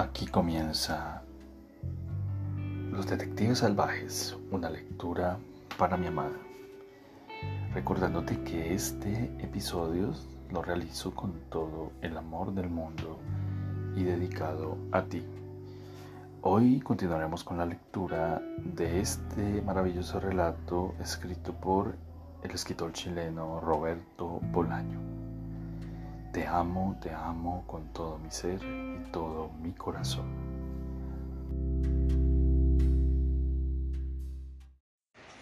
Aquí comienza Los Detectives Salvajes, una lectura para mi amada. Recordándote que este episodio lo realizo con todo el amor del mundo y dedicado a ti. Hoy continuaremos con la lectura de este maravilloso relato escrito por el escritor chileno Roberto Bolaño. Te amo, te amo con todo mi ser todo mi corazón.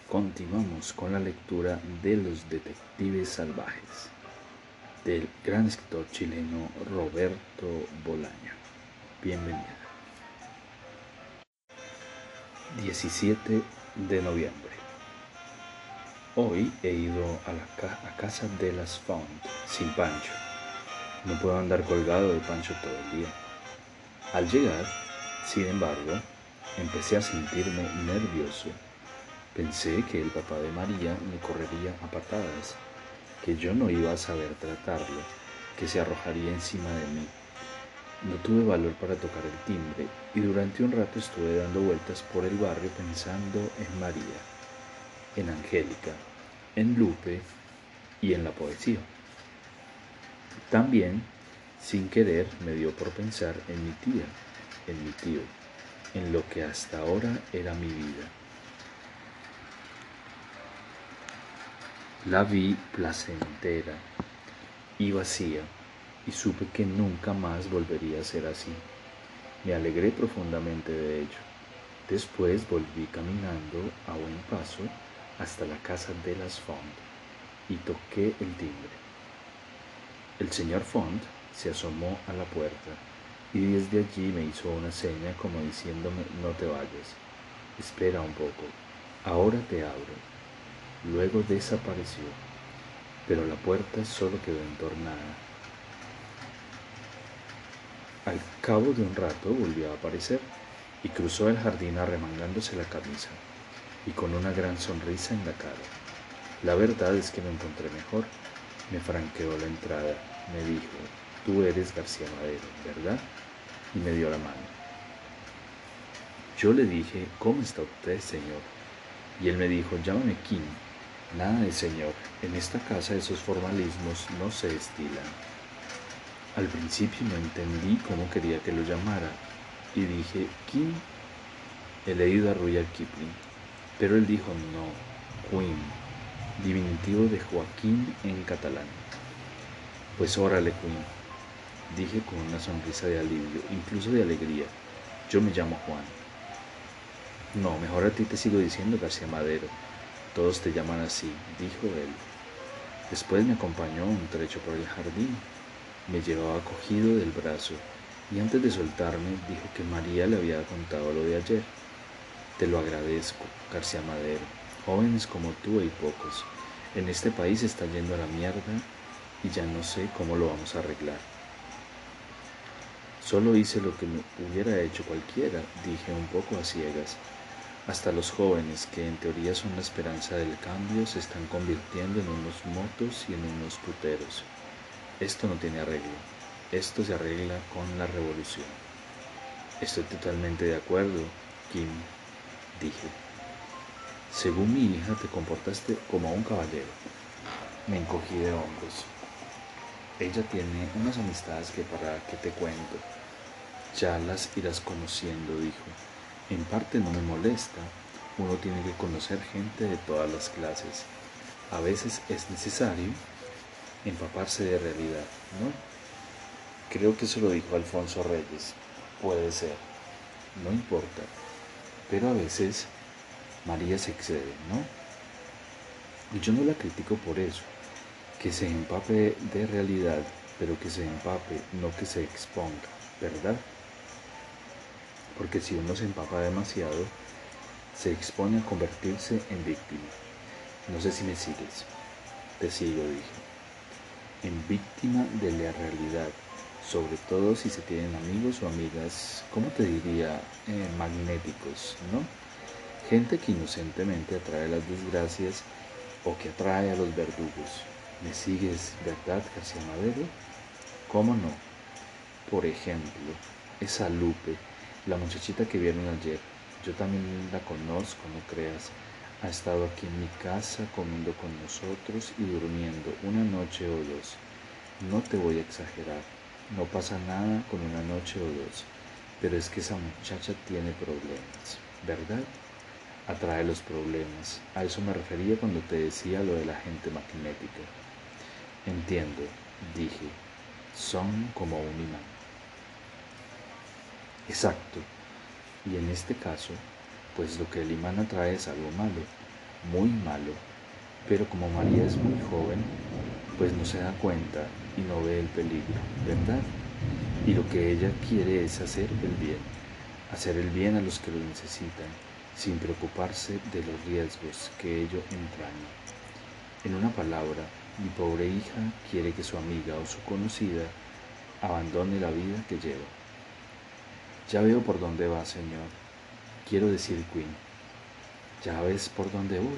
Continuamos con la lectura de Los Detectives Salvajes del gran escritor chileno Roberto Bolaño. Bienvenida. 17 de noviembre. Hoy he ido a la casa de las Font sin Pancho no puedo andar colgado de Pancho todo el día. Al llegar, sin embargo, empecé a sentirme nervioso. Pensé que el papá de María me correría a patadas, que yo no iba a saber tratarlo, que se arrojaría encima de mí. No tuve valor para tocar el timbre y durante un rato estuve dando vueltas por el barrio pensando en María, en Angélica, en Lupe y en la poesía. También, sin querer, me dio por pensar en mi tía, en mi tío, en lo que hasta ahora era mi vida. La vi placentera y vacía y supe que nunca más volvería a ser así. Me alegré profundamente de ello. Después volví caminando a buen paso hasta la casa de las Font y toqué el timbre. El señor Font se asomó a la puerta y desde allí me hizo una seña como diciéndome no te vayas, espera un poco, ahora te abro. Luego desapareció, pero la puerta solo quedó entornada. Al cabo de un rato volvió a aparecer y cruzó el jardín arremangándose la camisa y con una gran sonrisa en la cara. La verdad es que me encontré mejor me franqueó la entrada. Me dijo, tú eres García Madero, ¿verdad? Y me dio la mano. Yo le dije, ¿cómo está usted, señor? Y él me dijo, llámame Kim. Nada de señor, en esta casa esos formalismos no se estilan. Al principio no entendí cómo quería que lo llamara y dije, Kim, he leído a Rudyard Kipling, pero él dijo, no, Queen diminutivo de Joaquín en catalán. Pues órale, Queen, dije con una sonrisa de alivio, incluso de alegría. Yo me llamo Juan. No, mejor a ti te sigo diciendo García Madero. Todos te llaman así, dijo él. Después me acompañó un trecho por el jardín. Me llevaba cogido del brazo y antes de soltarme dijo que María le había contado lo de ayer. Te lo agradezco, García Madero. Jóvenes como tú hay pocos. En este país está yendo a la mierda y ya no sé cómo lo vamos a arreglar. Solo hice lo que hubiera hecho cualquiera, dije un poco a ciegas. Hasta los jóvenes, que en teoría son la esperanza del cambio, se están convirtiendo en unos motos y en unos puteros. Esto no tiene arreglo. Esto se arregla con la revolución. Estoy totalmente de acuerdo, Kim, dije. Según mi hija, te comportaste como un caballero. Me encogí de hombros. Ella tiene unas amistades que para qué te cuento. Ya las irás conociendo, dijo. En parte no me molesta. Uno tiene que conocer gente de todas las clases. A veces es necesario empaparse de realidad, ¿no? Creo que eso lo dijo Alfonso Reyes. Puede ser. No importa. Pero a veces María se excede, ¿no? Y yo no la critico por eso, que se empape de realidad, pero que se empape, no que se exponga, ¿verdad? Porque si uno se empapa demasiado, se expone a convertirse en víctima. No sé si me sigues. Te sigo, dije. En víctima de la realidad, sobre todo si se tienen amigos o amigas, ¿cómo te diría? Eh, magnéticos, ¿no? gente que inocentemente atrae las desgracias o que atrae a los verdugos. ¿Me sigues, verdad, García Madero? ¿Cómo no? Por ejemplo, esa Lupe, la muchachita que vieron ayer. Yo también la conozco, no creas. Ha estado aquí en mi casa comiendo con nosotros y durmiendo una noche o dos. No te voy a exagerar, no pasa nada con una noche o dos, pero es que esa muchacha tiene problemas, ¿verdad? Atrae los problemas. A eso me refería cuando te decía lo de la gente magnética. Entiendo, dije, son como un imán. Exacto. Y en este caso, pues lo que el imán atrae es algo malo, muy malo. Pero como María es muy joven, pues no se da cuenta y no ve el peligro, ¿verdad? Y lo que ella quiere es hacer el bien, hacer el bien a los que lo necesitan, sin preocuparse de los riesgos que ello entraña. En una palabra, mi pobre hija quiere que su amiga o su conocida abandone la vida que lleva. Ya veo por dónde va, Señor. Quiero decir, Queen. Ya ves por dónde voy.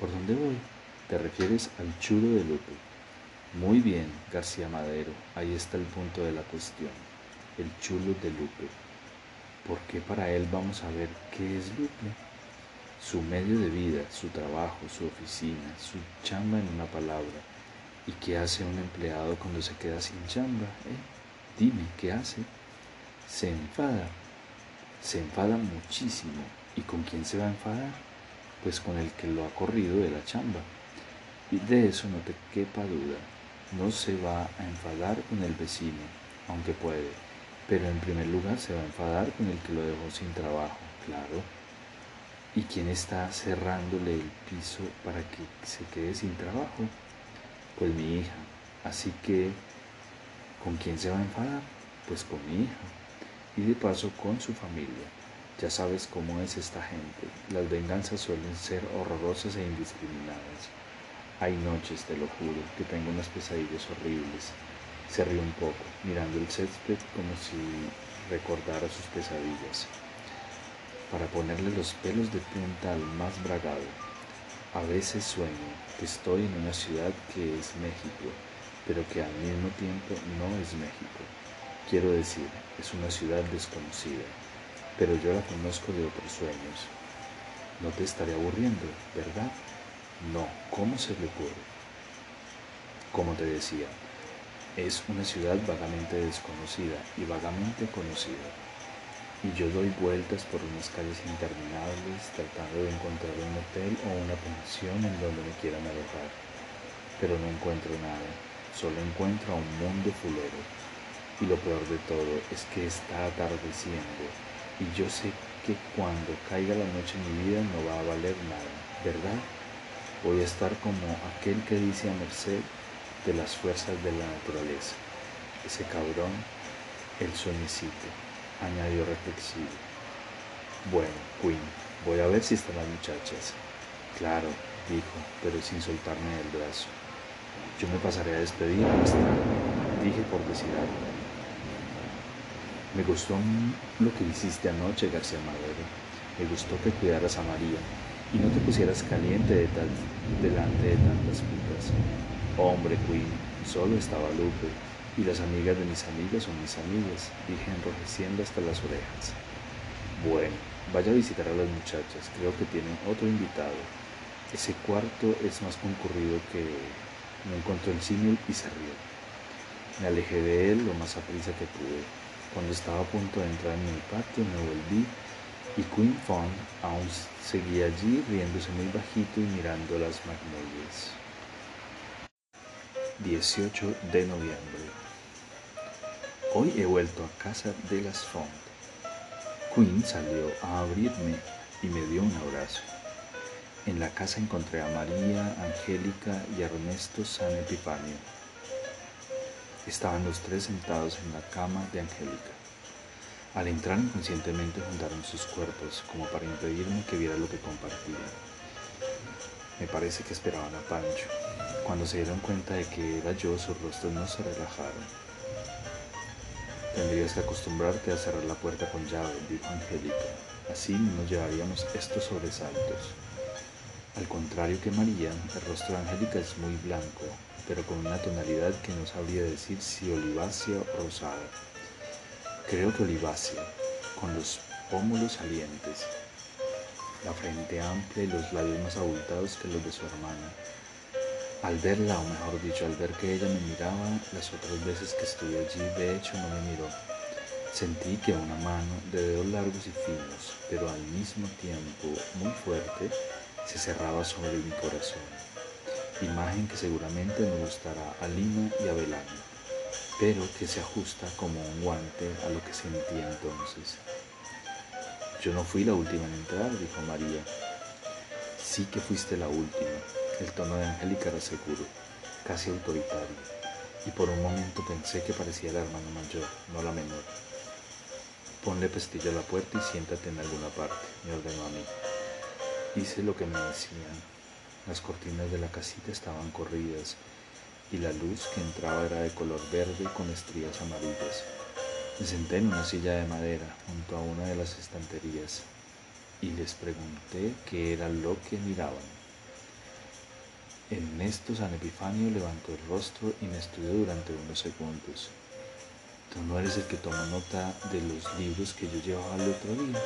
¿Por dónde voy? Te refieres al chulo de Lupe. Muy bien, García Madero. Ahí está el punto de la cuestión. El chulo de Lupe. ¿Por qué para él vamos a ver qué es Lupe? Su medio de vida, su trabajo, su oficina, su chamba en una palabra. ¿Y qué hace un empleado cuando se queda sin chamba? Eh? Dime, ¿qué hace? Se enfada. Se enfada muchísimo. ¿Y con quién se va a enfadar? Pues con el que lo ha corrido de la chamba. Y de eso no te quepa duda. No se va a enfadar con el vecino, aunque puede, pero en primer lugar se va a enfadar con el que lo dejó sin trabajo, claro. ¿Y quién está cerrándole el piso para que se quede sin trabajo? Pues mi hija. Así que, ¿con quién se va a enfadar? Pues con mi hija. Y de paso con su familia. Ya sabes cómo es esta gente. Las venganzas suelen ser horrorosas e indiscriminadas. Hay noches, te lo juro, que tengo unas pesadillas horribles. Se rió un poco, mirando el césped como si recordara sus pesadillas. Para ponerle los pelos de punta al más bragado. A veces sueño que estoy en una ciudad que es México, pero que al mismo tiempo no es México. Quiero decir, es una ciudad desconocida, pero yo la conozco de otros sueños. No te estaré aburriendo, ¿verdad? No, ¿cómo se le ocurre? Como te decía, es una ciudad vagamente desconocida y vagamente conocida. Y yo doy vueltas por unas calles interminables tratando de encontrar un hotel o una pensión en donde me quieran alojar. Pero no encuentro nada, solo encuentro a un mundo fulero. Y lo peor de todo es que está atardeciendo y yo sé que cuando caiga la noche mi vida no va a valer nada, ¿verdad? voy a estar como aquel que dice a merced de las fuerzas de la naturaleza. Ese cabrón, el sueñecito, añadió reflexivo. Bueno, Queen, voy a ver si están las muchachas. Claro, dijo, pero sin soltarme el brazo. Yo me pasaré a despedir dije por decir algo. Me gustó lo que hiciste anoche, García Madero. Me gustó que cuidaras a María y no te pusieras caliente delante de tantas putas. Hombre, Queen, solo estaba Lupe, y las amigas de mis amigas son mis amigas, dije enrojeciendo hasta las orejas. Bueno, vaya a visitar a las muchachas, creo que tienen otro invitado. Ese cuarto es más concurrido que... No encontró el símil y se rió. Me alejé de él lo más a prisa que pude. Cuando estaba a punto de entrar en el patio me volví y Queen Fong aún seguía allí riéndose muy bajito y mirando las magnolias. 18 de noviembre. Hoy he vuelto a casa de las Font. Queen salió a abrirme y me dio un abrazo. En la casa encontré a María, Angélica y Ernesto San Epifanio. Estaban los tres sentados en la cama de Angélica. Al entrar inconscientemente juntaron sus cuerpos como para impedirme que viera lo que compartían. Me parece que esperaban a Pancho. Cuando se dieron cuenta de que era yo, sus rostros no se relajaron. Tendrías que acostumbrarte a cerrar la puerta con llave, dijo Angélica. Así no nos llevaríamos estos sobresaltos. Al contrario que María, el rostro de Angélica es muy blanco, pero con una tonalidad que no sabría decir si olivácea o rosada creo que olivácea, con los pómulos salientes, la frente amplia y los labios más abultados que los de su hermana. Al verla, o mejor dicho, al ver que ella me miraba, las otras veces que estuve allí, de hecho no me miró. Sentí que una mano de dedos largos y finos, pero al mismo tiempo muy fuerte, se cerraba sobre mi corazón. Imagen que seguramente me gustará a Lima y a Belano, pero que se ajusta como un guante a lo que sentí entonces. Yo no fui la última en entrar, dijo María. Sí que fuiste la última. El tono de Angélica era seguro, casi autoritario, y por un momento pensé que parecía la hermana mayor, no la menor. Ponle pestillo a la puerta y siéntate en alguna parte, me ordenó a mí. Hice lo que me decían. Las cortinas de la casita estaban corridas y la luz que entraba era de color verde con estrías amarillas. Me senté en una silla de madera junto a una de las estanterías y les pregunté qué era lo que miraban. En esto San Epifanio levantó el rostro y me estudió durante unos segundos. ¿Tú no eres el que tomó nota de los libros que yo llevaba el otro día?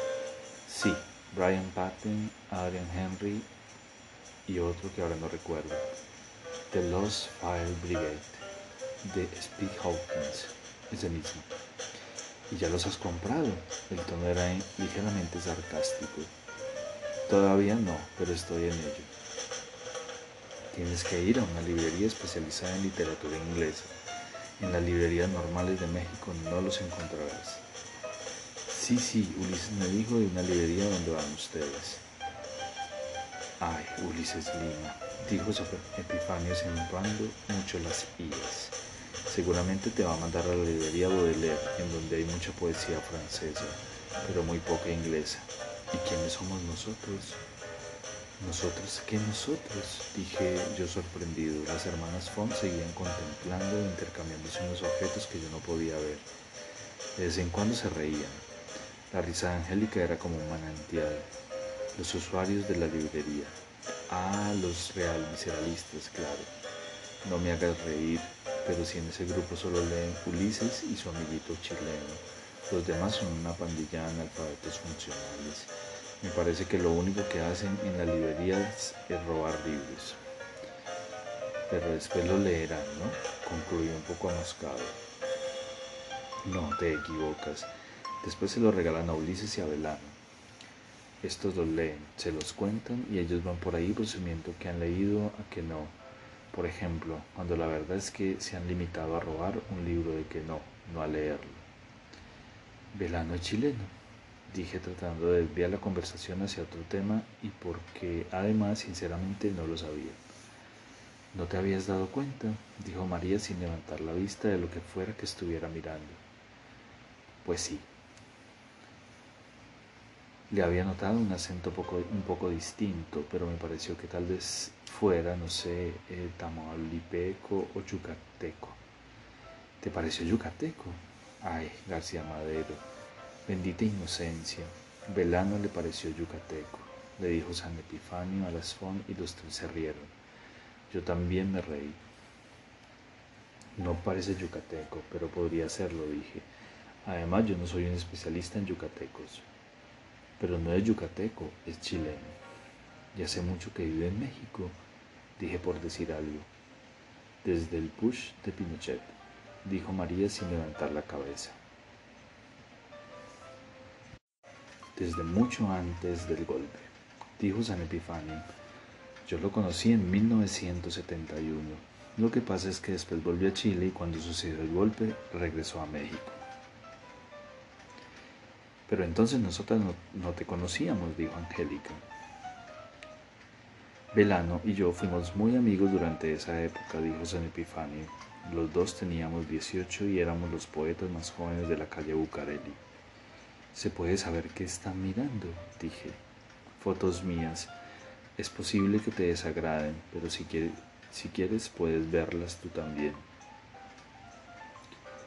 Sí, Brian Patton, Adrian Henry y otro que ahora no recuerdo. The Lost Fire Brigade, de Speed Hawkins, ese mismo. ¿Y ya los has comprado? El tono era ligeramente sarcástico. Todavía no, pero estoy en ello. Tienes que ir a una librería especializada en literatura inglesa. En las librerías normales de México no los encontrarás. Sí, sí, Ulises me dijo de una librería donde van ustedes. Ay, Ulises Lima, dijo Epifanio acentuando mucho las ias. Seguramente te va a mandar a la librería Baudelaire, en donde hay mucha poesía francesa, pero muy poca inglesa. ¿Y quiénes somos nosotros? ¿Nosotros qué nosotros? Dije yo sorprendido. Las hermanas Font seguían contemplando e intercambiándose unos objetos que yo no podía ver. De vez en cuando se reían. La risa de Angélica era como un manantial. Los usuarios de la librería. Ah, los real miseralistas, claro. No me hagas reír, pero si en ese grupo solo leen Ulises y su amiguito chileno, los demás son una pandilla de analfabetos funcionales. Me parece que lo único que hacen en las librerías es robar libros. Pero después lo leerán, ¿no? Concluyó un poco amoscado. No, te equivocas. Después se los regalan a Ulises y a Belano. Estos los leen, se los cuentan y ellos van por ahí presumiendo que han leído a que no por ejemplo, cuando la verdad es que se han limitado a robar un libro de que no, no a leerlo. Velano chileno, dije tratando de desviar la conversación hacia otro tema y porque además sinceramente no lo sabía. ¿No te habías dado cuenta? dijo María sin levantar la vista de lo que fuera que estuviera mirando. Pues sí. Le había notado un acento poco, un poco distinto, pero me pareció que tal vez fuera, no sé, eh, tamaulipeco o yucateco. ¿Te pareció yucateco? Ay, García Madero, bendita inocencia. Velano le pareció yucateco, le dijo San Epifanio a y los tres se rieron. Yo también me reí. No parece yucateco, pero podría serlo, dije. Además, yo no soy un especialista en yucatecos. Pero no es yucateco, es chileno. Y hace mucho que vive en México dije por decir algo. Desde el push de Pinochet, dijo María sin levantar la cabeza. Desde mucho antes del golpe, dijo San Epifanio. Yo lo conocí en 1971. Lo que pasa es que después volvió a Chile y cuando sucedió el golpe regresó a México. Pero entonces nosotras no, te conocíamos, dijo Angélica. Velano y yo fuimos muy amigos durante esa época, dijo San Epifanio. Los dos teníamos 18 y éramos los poetas más jóvenes de la calle Bucareli. ¿Se puede saber qué están mirando? dije. Fotos mías. Es posible que te desagraden, pero si si quieres puedes verlas tú también.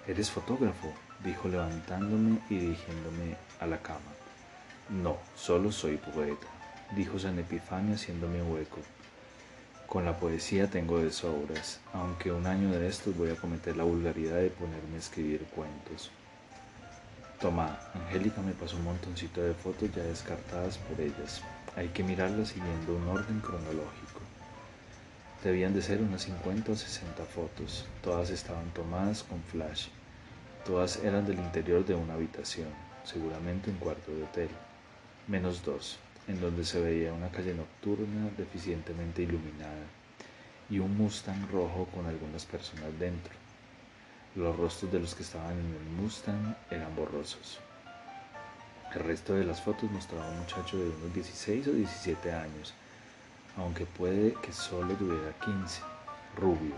¿Eres fotógrafo? Dijo levantándome y dirigiéndome a la cama. No, solo soy poeta dijo San Epifanio haciéndome hueco. Con la poesía tengo de sobras, aunque un año de estos voy a cometer la vulgaridad de ponerme a escribir cuentos. Toma, Angélica me pasó un montoncito de fotos ya descartadas por ellas. Hay que mirarlas siguiendo un orden cronológico. Debían de ser unas 50 o 60 fotos. Todas estaban tomadas con flash. Todas eran del interior de una habitación, seguramente un cuarto de hotel. Menos dos, en donde se veía una calle nocturna deficientemente iluminada y un Mustang rojo con algunas personas dentro. Los rostros de los que estaban en el Mustang eran borrosos. El resto de las fotos mostraba un muchacho de unos 16 o 17 años, aunque puede que solo tuviera 15, rubio,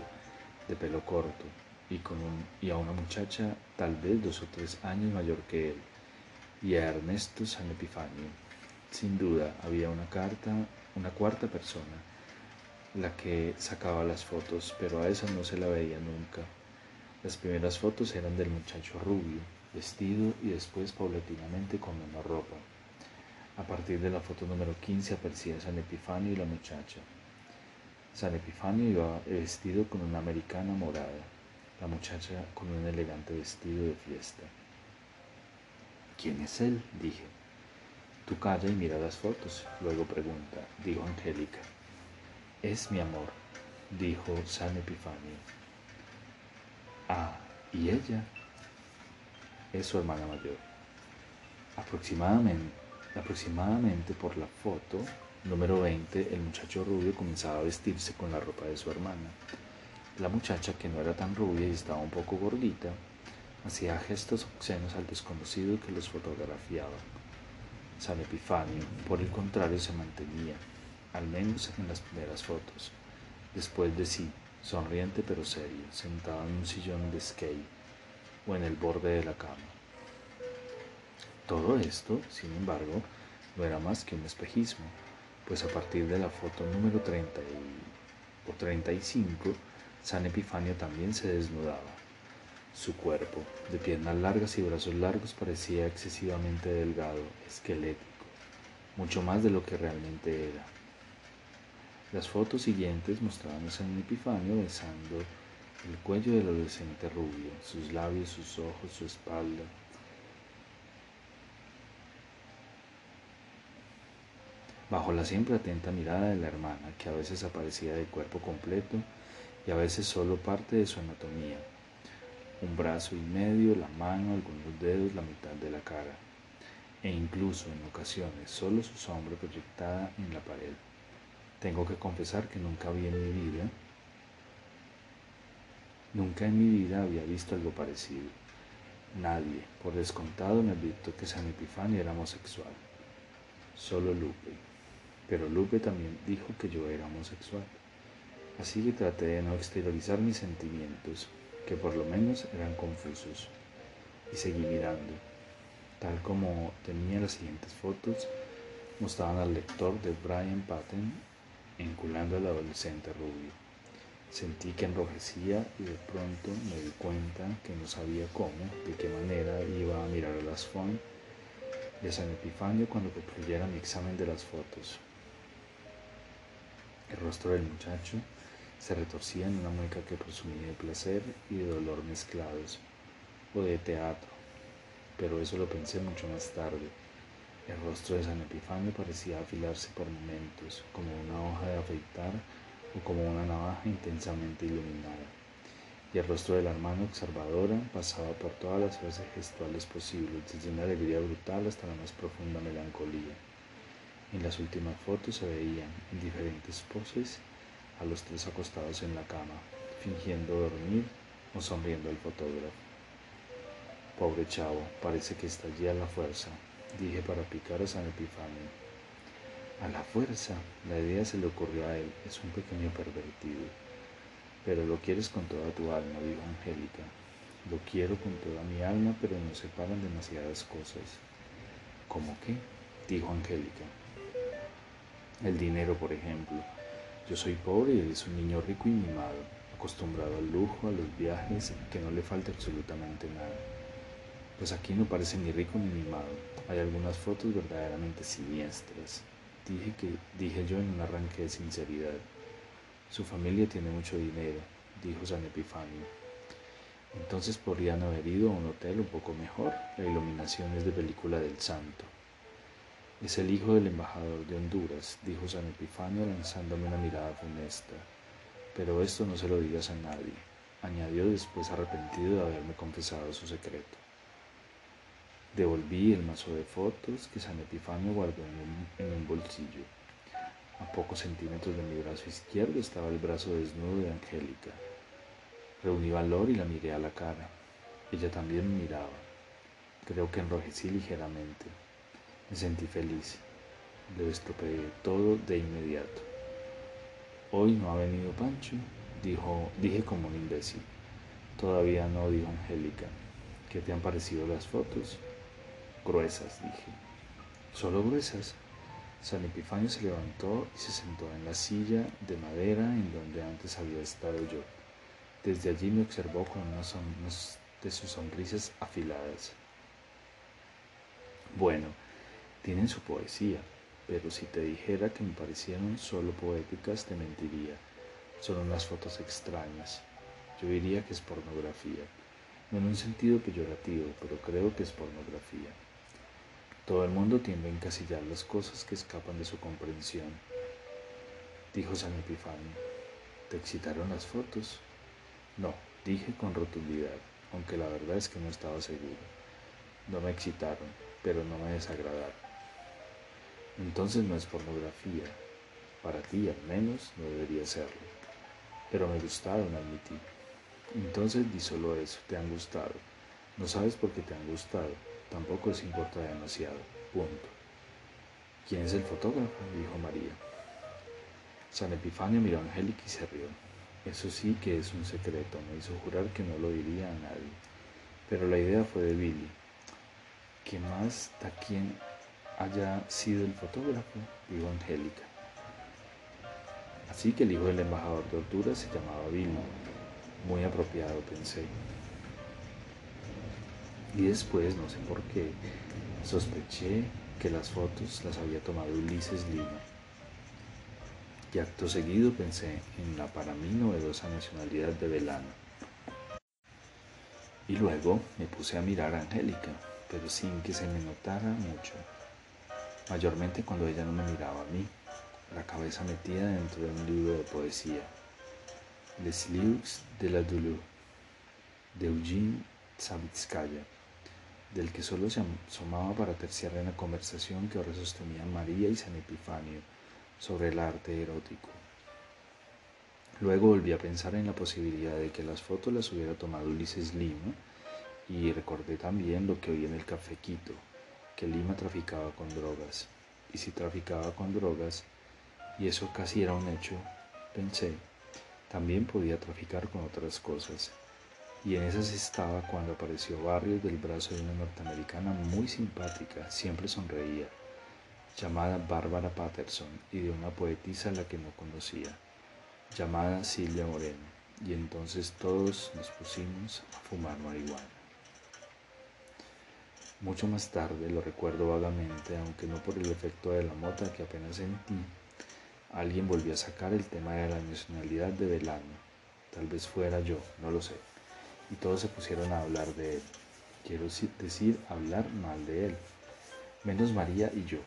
de pelo corto, y, con y a una muchacha tal vez dos o tres años mayor que él, y a Ernesto San Epifanio. Sin duda había una carta, una cuarta persona, la que sacaba las fotos, pero a esa no se la veía nunca. Las primeras fotos eran del muchacho rubio, vestido y después paulatinamente con una ropa. A partir de la foto número 15 aparecía San Epifanio y la muchacha. San Epifanio iba vestido con una americana morada, la muchacha con un elegante vestido de fiesta. ¿Quién es él? dije. Tú calla y mira las fotos, luego pregunta, dijo Angélica. Es mi amor, dijo San Epifanio. Ah, ¿y ella? Es su hermana mayor. Aproximadamente, aproximadamente por la foto número 20, el muchacho rubio comenzaba a vestirse con la ropa de su hermana. La muchacha, que no era tan rubia y estaba un poco gordita, hacía gestos obscenos al desconocido que los fotografiaba. San Epifanio, por el contrario, se mantenía, al menos en las primeras fotos, después de sí, sonriente pero serio, sentado en un sillón de skate o en el borde de la cama. Todo esto, sin embargo, no era más que un espejismo, pues a partir de la foto número 30 o 35, San Epifanio también se desnudaba. Su cuerpo, de piernas largas y brazos largos, parecía excesivamente delgado, esquelético, mucho más de lo que realmente era. Las fotos siguientes mostraban a San Epifanio besando el cuello del adolescente rubio, sus labios, sus ojos, su espalda. Bajo la siempre atenta mirada de la hermana, que a veces aparecía de cuerpo completo y a veces solo parte de su anatomía, un brazo y medio, la mano, algunos dedos, la mitad de la cara, e incluso en ocasiones solo su sombra proyectada en la pared. Tengo que confesar que nunca había en mi vida, nunca en mi vida había visto algo parecido. Nadie, por descontado, me advirtió que San Epifanio era homosexual. Solo Lupe. Pero Lupe también dijo que yo era homosexual. Así que traté de no exteriorizar mis sentimientos, que por lo menos eran confusos, y seguí mirando. Tal como tenía las siguientes fotos, mostraban al lector de Brian Patton enculando al adolescente rubio. Sentí que enrojecía y de pronto me di cuenta que no sabía cómo, de qué manera iba a mirar a las FON y a San Epifanio cuando concluyera mi examen de las fotos. El rostro del muchacho se retorcía en una mueca que presumía de placer y de dolor mezclados, o de teatro, pero eso lo pensé mucho más tarde el rostro de San Epifanio parecía afilarse por momentos, como una hoja de afeitar o como una navaja intensamente iluminada. Y el rostro de la hermana observadora pasaba por todas las fases gestuales posibles, desde una alegría brutal hasta la más profunda melancolía. En las últimas fotos se veían, en diferentes poses, a los tres acostados en la cama, fingiendo dormir o sonriendo al fotógrafo. Pobre chavo, parece que está allí a la fuerza, dije para picar a San Epifanio. A la fuerza, la idea se le ocurrió a él, es un pequeño pervertido. Pero lo quieres con toda tu alma, dijo Angélica. Lo quiero con toda mi alma, pero nos separan demasiadas cosas. ¿Cómo qué? dijo Angélica. El dinero, por ejemplo. Yo soy pobre y es un niño rico y mimado, acostumbrado al lujo, a los viajes, que no le falta absolutamente nada. Pues aquí no parece ni rico ni mimado. Hay algunas fotos verdaderamente siniestras. Dije, que, dije yo en un arranque de sinceridad. Su familia tiene mucho dinero, dijo San Epifanio. Entonces podrían haber ido a un hotel un poco mejor. La iluminación es de película del santo. Es el hijo del embajador de Honduras, dijo San Epifanio lanzándome una mirada funesta. Pero esto no se lo digas a nadie, añadió después arrepentido de haberme confesado su secreto. Devolví el mazo de fotos que San Epifanio guardó en un, en un bolsillo. A pocos centímetros de mi brazo izquierdo estaba el brazo desnudo de Angélica. Reuní valor y la miré a la cara. Ella también me miraba. Creo que enrojecí ligeramente. Me sentí feliz. Lo estropeé todo de inmediato. Hoy no ha venido Pancho, dijo, dije como un imbécil. Todavía no, dijo Angélica. ¿Qué te han parecido las fotos? Gruesas, dije. ¿Solo gruesas? San Epifanio se levantó y se sentó en la silla de madera en donde antes había estado yo. Desde allí me observó con una, de sus sonrisas afiladas. Bueno, tienen su poesía, pero si te dijera que me parecieron solo poéticas te mentiría. Son unas fotos extrañas. Yo diría que es pornografía. No en un sentido peyorativo, pero creo que es pornografía. Todo el mundo tiende a encasillar las cosas que escapan de su comprensión. Dijo San Epifanio. ¿Te excitaron las fotos? No, dije con rotundidad, aunque la verdad es que no estaba seguro. No me excitaron, pero no me desagradaron. Entonces no es pornografía. Para ti al menos no debería serlo. Pero me gustaron, admití. Entonces di solo eso, te han gustado. No sabes por qué te han gustado. Tampoco les importa demasiado. Punto. ¿Quién es el fotógrafo? dijo María. San Epifanio miró a Angélica y se rió. Eso sí que es un secreto, me hizo jurar que no lo diría a nadie. Pero la idea fue de Billy. ¿Qué más da quien haya sido el fotógrafo? dijo Angélica. Así que el hijo del embajador de Honduras se llamaba Billy. Muy apropiado, pensé. Y después, no sé por qué, sospeché que las fotos las había tomado Ulises Lima y acto seguido pensé en la para mí novedosa nacionalidad de Velano. Y luego me puse a mirar a Angélica, pero sin que se me notara mucho, mayormente cuando ella no me miraba a mí, la cabeza metida dentro de un libro de poesía. Les Lieux de la Douleur, de Eugene Savitskaya, del que solo se asomaba para terciar en la conversación que ahora sostenían María y San Epifanio sobre el arte erótico. Luego volví a pensar en la posibilidad de que las fotos las hubiera tomado Ulises Lima y recordé también lo que oí en el café Quito, que Lima traficaba con drogas. Y si traficaba con drogas, y eso casi era un hecho, pensé, también podía traficar con otras cosas. Y en esas estaba cuando apareció Barrios del brazo de una norteamericana muy simpática, siempre sonreía llamada Bárbara Patterson y de una poetisa a la que no conocía, llamada Silvia Moreno, y entonces todos nos pusimos a fumar marihuana. Mucho más tarde, lo recuerdo vagamente, aunque no por el efecto de la mota que apenas sentí, alguien volvió a sacar el tema de la nacionalidad de Belano. Tal vez fuera yo, no lo sé. Y todos se pusieron a hablar de él. Quiero decir, hablar mal de él. Menos María y yo,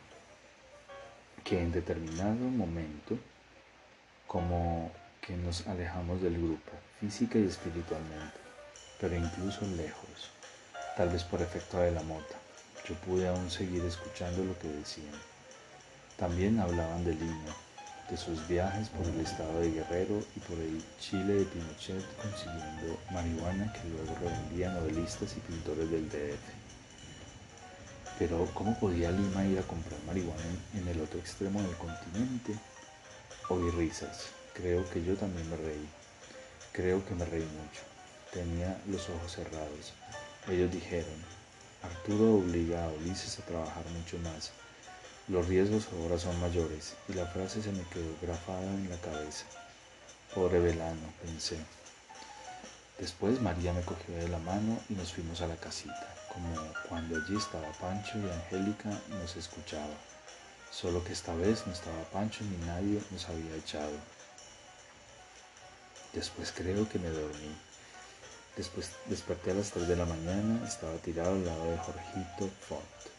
que en determinado momento como que nos alejamos del grupo, física y espiritualmente, pero incluso lejos, tal vez por efecto de la mota. Yo pude aún seguir escuchando lo que decían. También hablaban de Lima, de sus viajes por el estado de Guerrero y por el Chile de Pinochet consiguiendo marihuana que luego revendían novelistas y pintores del DF. Pero ¿cómo podía Lima ir a comprar marihuana en, el otro extremo del continente? Oí risas. Creo que yo también me reí. Creo que me reí mucho. Tenía los ojos cerrados. Ellos dijeron, Arturo obliga a Ulises a trabajar mucho más. Los riesgos ahora son mayores y la frase se me quedó grafada en la cabeza. Pobre Velano, pensé. Después María me cogió de la mano y nos fuimos a la casita como cuando allí estaba Pancho y Angélica nos escuchaba, solo que esta vez no estaba Pancho ni nadie nos había echado. Después creo que me dormí. Después desperté a las 3 de la mañana, estaba tirado al lado de Jorgito Font.